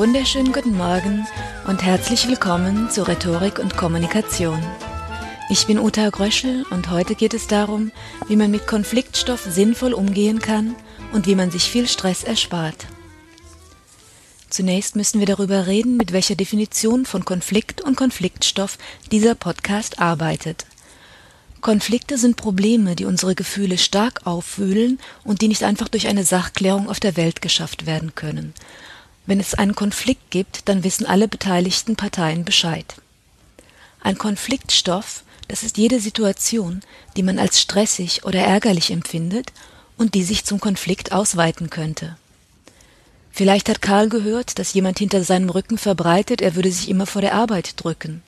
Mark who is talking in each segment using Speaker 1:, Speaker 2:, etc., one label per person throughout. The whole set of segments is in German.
Speaker 1: Wunderschönen guten Morgen und herzlich willkommen zu Rhetorik und Kommunikation. Ich bin Uta Gröschel und heute geht es darum, wie man mit Konfliktstoff sinnvoll umgehen kann und wie man sich viel Stress erspart. Zunächst müssen wir darüber reden, mit welcher Definition von Konflikt und Konfliktstoff dieser Podcast arbeitet. Konflikte sind Probleme, die unsere Gefühle stark aufwühlen und die nicht einfach durch eine Sachklärung auf der Welt geschafft werden können. Wenn es einen Konflikt gibt, dann wissen alle beteiligten Parteien Bescheid. Ein Konfliktstoff, das ist jede Situation, die man als stressig oder ärgerlich empfindet und die sich zum Konflikt ausweiten könnte. Vielleicht hat Karl gehört, dass jemand hinter seinem Rücken verbreitet, er würde sich immer vor der Arbeit drücken.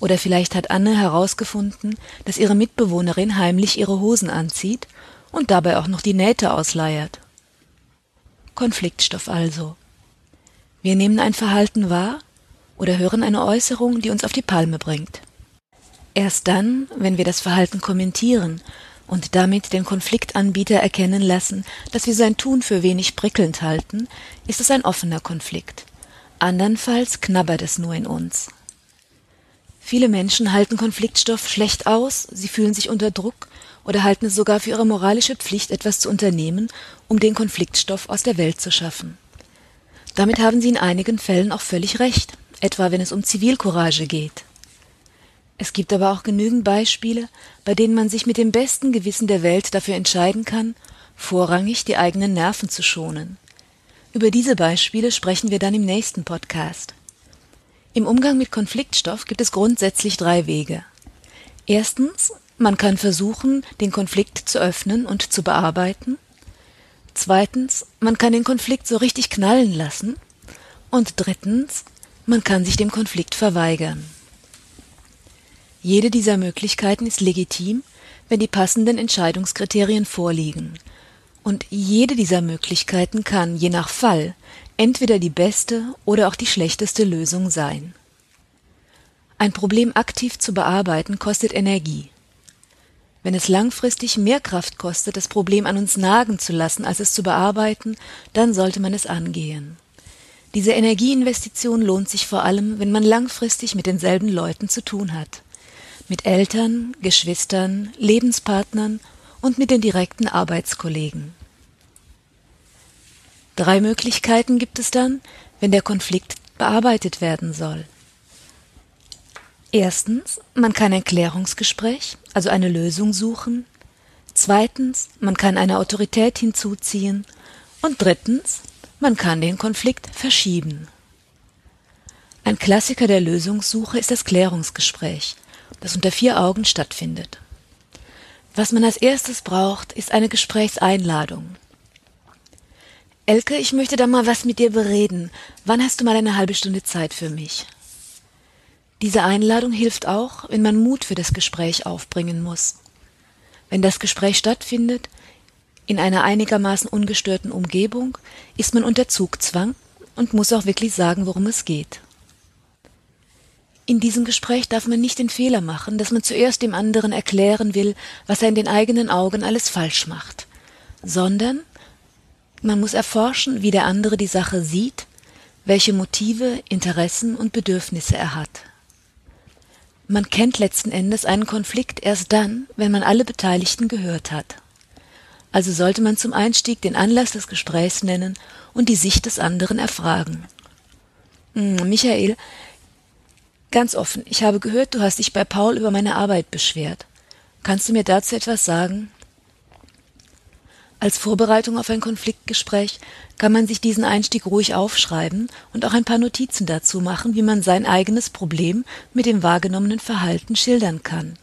Speaker 1: Oder vielleicht hat Anne herausgefunden, dass ihre Mitbewohnerin heimlich ihre Hosen anzieht und dabei auch noch die Nähte ausleiert. Konfliktstoff also. Wir nehmen ein Verhalten wahr oder hören eine Äußerung, die uns auf die Palme bringt. Erst dann, wenn wir das Verhalten kommentieren und damit den Konfliktanbieter erkennen lassen, dass wir sein Tun für wenig prickelnd halten, ist es ein offener Konflikt. Andernfalls knabbert es nur in uns. Viele Menschen halten Konfliktstoff schlecht aus, sie fühlen sich unter Druck oder halten es sogar für ihre moralische Pflicht, etwas zu unternehmen, um den Konfliktstoff aus der Welt zu schaffen. Damit haben sie in einigen Fällen auch völlig recht, etwa wenn es um Zivilcourage geht. Es gibt aber auch genügend Beispiele, bei denen man sich mit dem besten Gewissen der Welt dafür entscheiden kann, vorrangig die eigenen Nerven zu schonen. Über diese Beispiele sprechen wir dann im nächsten Podcast. Im Umgang mit Konfliktstoff gibt es grundsätzlich drei Wege. Erstens, man kann versuchen, den Konflikt zu öffnen und zu bearbeiten. Zweitens, man kann den Konflikt so richtig knallen lassen. Und drittens, man kann sich dem Konflikt verweigern. Jede dieser Möglichkeiten ist legitim, wenn die passenden Entscheidungskriterien vorliegen. Und jede dieser Möglichkeiten kann, je nach Fall, entweder die beste oder auch die schlechteste Lösung sein. Ein Problem aktiv zu bearbeiten kostet Energie. Wenn es langfristig mehr Kraft kostet, das Problem an uns nagen zu lassen, als es zu bearbeiten, dann sollte man es angehen. Diese Energieinvestition lohnt sich vor allem, wenn man langfristig mit denselben Leuten zu tun hat. Mit Eltern, Geschwistern, Lebenspartnern und mit den direkten Arbeitskollegen. Drei Möglichkeiten gibt es dann, wenn der Konflikt bearbeitet werden soll. Erstens, man kann ein Klärungsgespräch, also eine Lösung suchen. Zweitens, man kann eine Autorität hinzuziehen. Und drittens, man kann den Konflikt verschieben. Ein Klassiker der Lösungssuche ist das Klärungsgespräch, das unter vier Augen stattfindet. Was man als erstes braucht, ist eine Gesprächseinladung. Elke, ich möchte da mal was mit dir bereden. Wann hast du mal eine halbe Stunde Zeit für mich? Diese Einladung hilft auch, wenn man Mut für das Gespräch aufbringen muss. Wenn das Gespräch stattfindet, in einer einigermaßen ungestörten Umgebung, ist man unter Zugzwang und muss auch wirklich sagen, worum es geht. In diesem Gespräch darf man nicht den Fehler machen, dass man zuerst dem anderen erklären will, was er in den eigenen Augen alles falsch macht, sondern man muss erforschen, wie der andere die Sache sieht, welche Motive, Interessen und Bedürfnisse er hat. Man kennt letzten Endes einen Konflikt erst dann, wenn man alle Beteiligten gehört hat. Also sollte man zum Einstieg den Anlass des Gesprächs nennen und die Sicht des anderen erfragen. Hm, Michael, ganz offen, ich habe gehört, du hast dich bei Paul über meine Arbeit beschwert. Kannst du mir dazu etwas sagen? Als Vorbereitung auf ein Konfliktgespräch kann man sich diesen Einstieg ruhig aufschreiben und auch ein paar Notizen dazu machen, wie man sein eigenes Problem mit dem wahrgenommenen Verhalten schildern kann.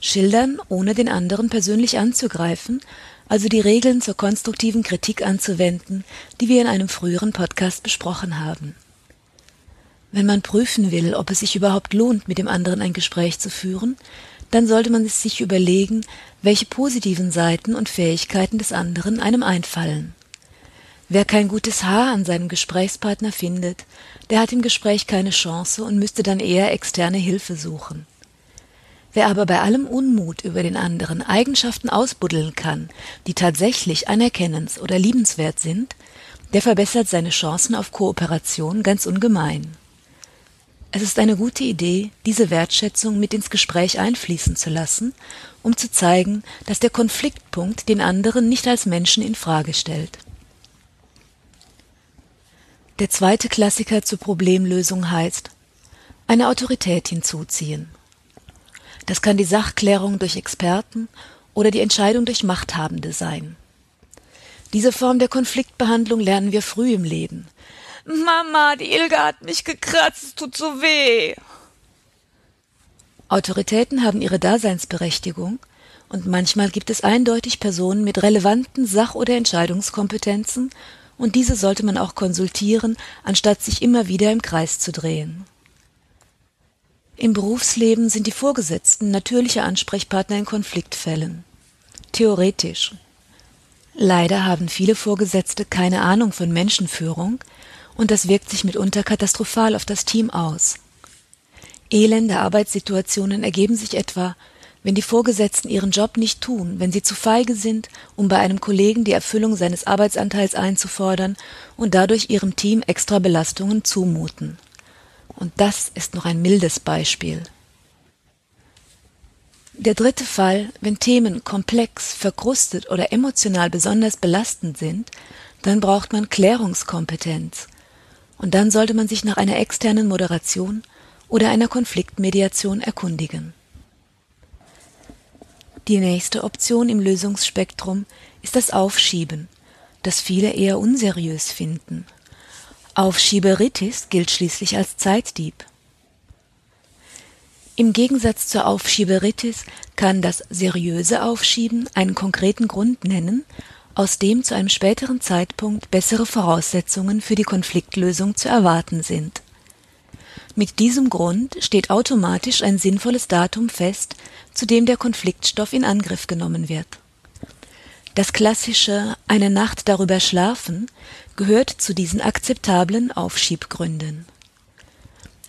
Speaker 1: Schildern, ohne den anderen persönlich anzugreifen, also die Regeln zur konstruktiven Kritik anzuwenden, die wir in einem früheren Podcast besprochen haben. Wenn man prüfen will, ob es sich überhaupt lohnt, mit dem anderen ein Gespräch zu führen, dann sollte man sich überlegen, welche positiven Seiten und Fähigkeiten des anderen einem einfallen. Wer kein gutes Haar an seinem Gesprächspartner findet, der hat im Gespräch keine Chance und müsste dann eher externe Hilfe suchen. Wer aber bei allem Unmut über den anderen Eigenschaften ausbuddeln kann, die tatsächlich anerkennens oder liebenswert sind, der verbessert seine Chancen auf Kooperation ganz ungemein. Es ist eine gute Idee, diese Wertschätzung mit ins Gespräch einfließen zu lassen, um zu zeigen, dass der Konfliktpunkt den anderen nicht als Menschen in Frage stellt. Der zweite Klassiker zur Problemlösung heißt eine Autorität hinzuziehen. Das kann die Sachklärung durch Experten oder die Entscheidung durch Machthabende sein. Diese Form der Konfliktbehandlung lernen wir früh im Leben. Mama, die Ilga hat mich gekratzt, es tut so weh. Autoritäten haben ihre Daseinsberechtigung und manchmal gibt es eindeutig Personen mit relevanten Sach- oder Entscheidungskompetenzen und diese sollte man auch konsultieren, anstatt sich immer wieder im Kreis zu drehen. Im Berufsleben sind die Vorgesetzten natürliche Ansprechpartner in Konfliktfällen. Theoretisch. Leider haben viele Vorgesetzte keine Ahnung von Menschenführung und das wirkt sich mitunter katastrophal auf das Team aus. Elende Arbeitssituationen ergeben sich etwa, wenn die Vorgesetzten ihren Job nicht tun, wenn sie zu feige sind, um bei einem Kollegen die Erfüllung seines Arbeitsanteils einzufordern und dadurch ihrem Team extra Belastungen zumuten. Und das ist noch ein mildes Beispiel. Der dritte Fall, wenn Themen komplex, verkrustet oder emotional besonders belastend sind, dann braucht man Klärungskompetenz. Und dann sollte man sich nach einer externen Moderation oder einer Konfliktmediation erkundigen. Die nächste Option im Lösungsspektrum ist das Aufschieben, das viele eher unseriös finden. Aufschieberitis gilt schließlich als Zeitdieb. Im Gegensatz zur Aufschieberitis kann das seriöse Aufschieben einen konkreten Grund nennen, aus dem zu einem späteren Zeitpunkt bessere Voraussetzungen für die Konfliktlösung zu erwarten sind. Mit diesem Grund steht automatisch ein sinnvolles Datum fest, zu dem der Konfliktstoff in Angriff genommen wird. Das klassische eine Nacht darüber schlafen gehört zu diesen akzeptablen Aufschiebgründen.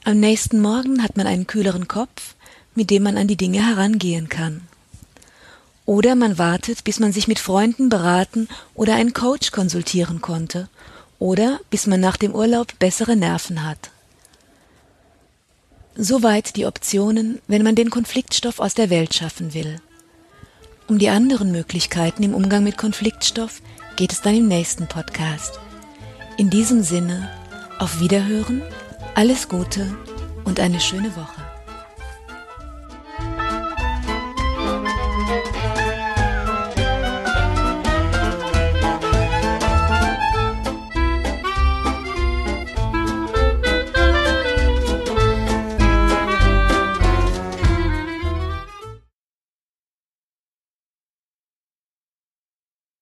Speaker 1: Am nächsten Morgen hat man einen kühleren Kopf, mit dem man an die Dinge herangehen kann. Oder man wartet, bis man sich mit Freunden beraten oder einen Coach konsultieren konnte, oder bis man nach dem Urlaub bessere Nerven hat. Soweit die Optionen, wenn man den Konfliktstoff aus der Welt schaffen will. Um die anderen Möglichkeiten im Umgang mit Konfliktstoff geht es dann im nächsten Podcast. In diesem Sinne, auf Wiederhören, alles Gute und eine schöne Woche.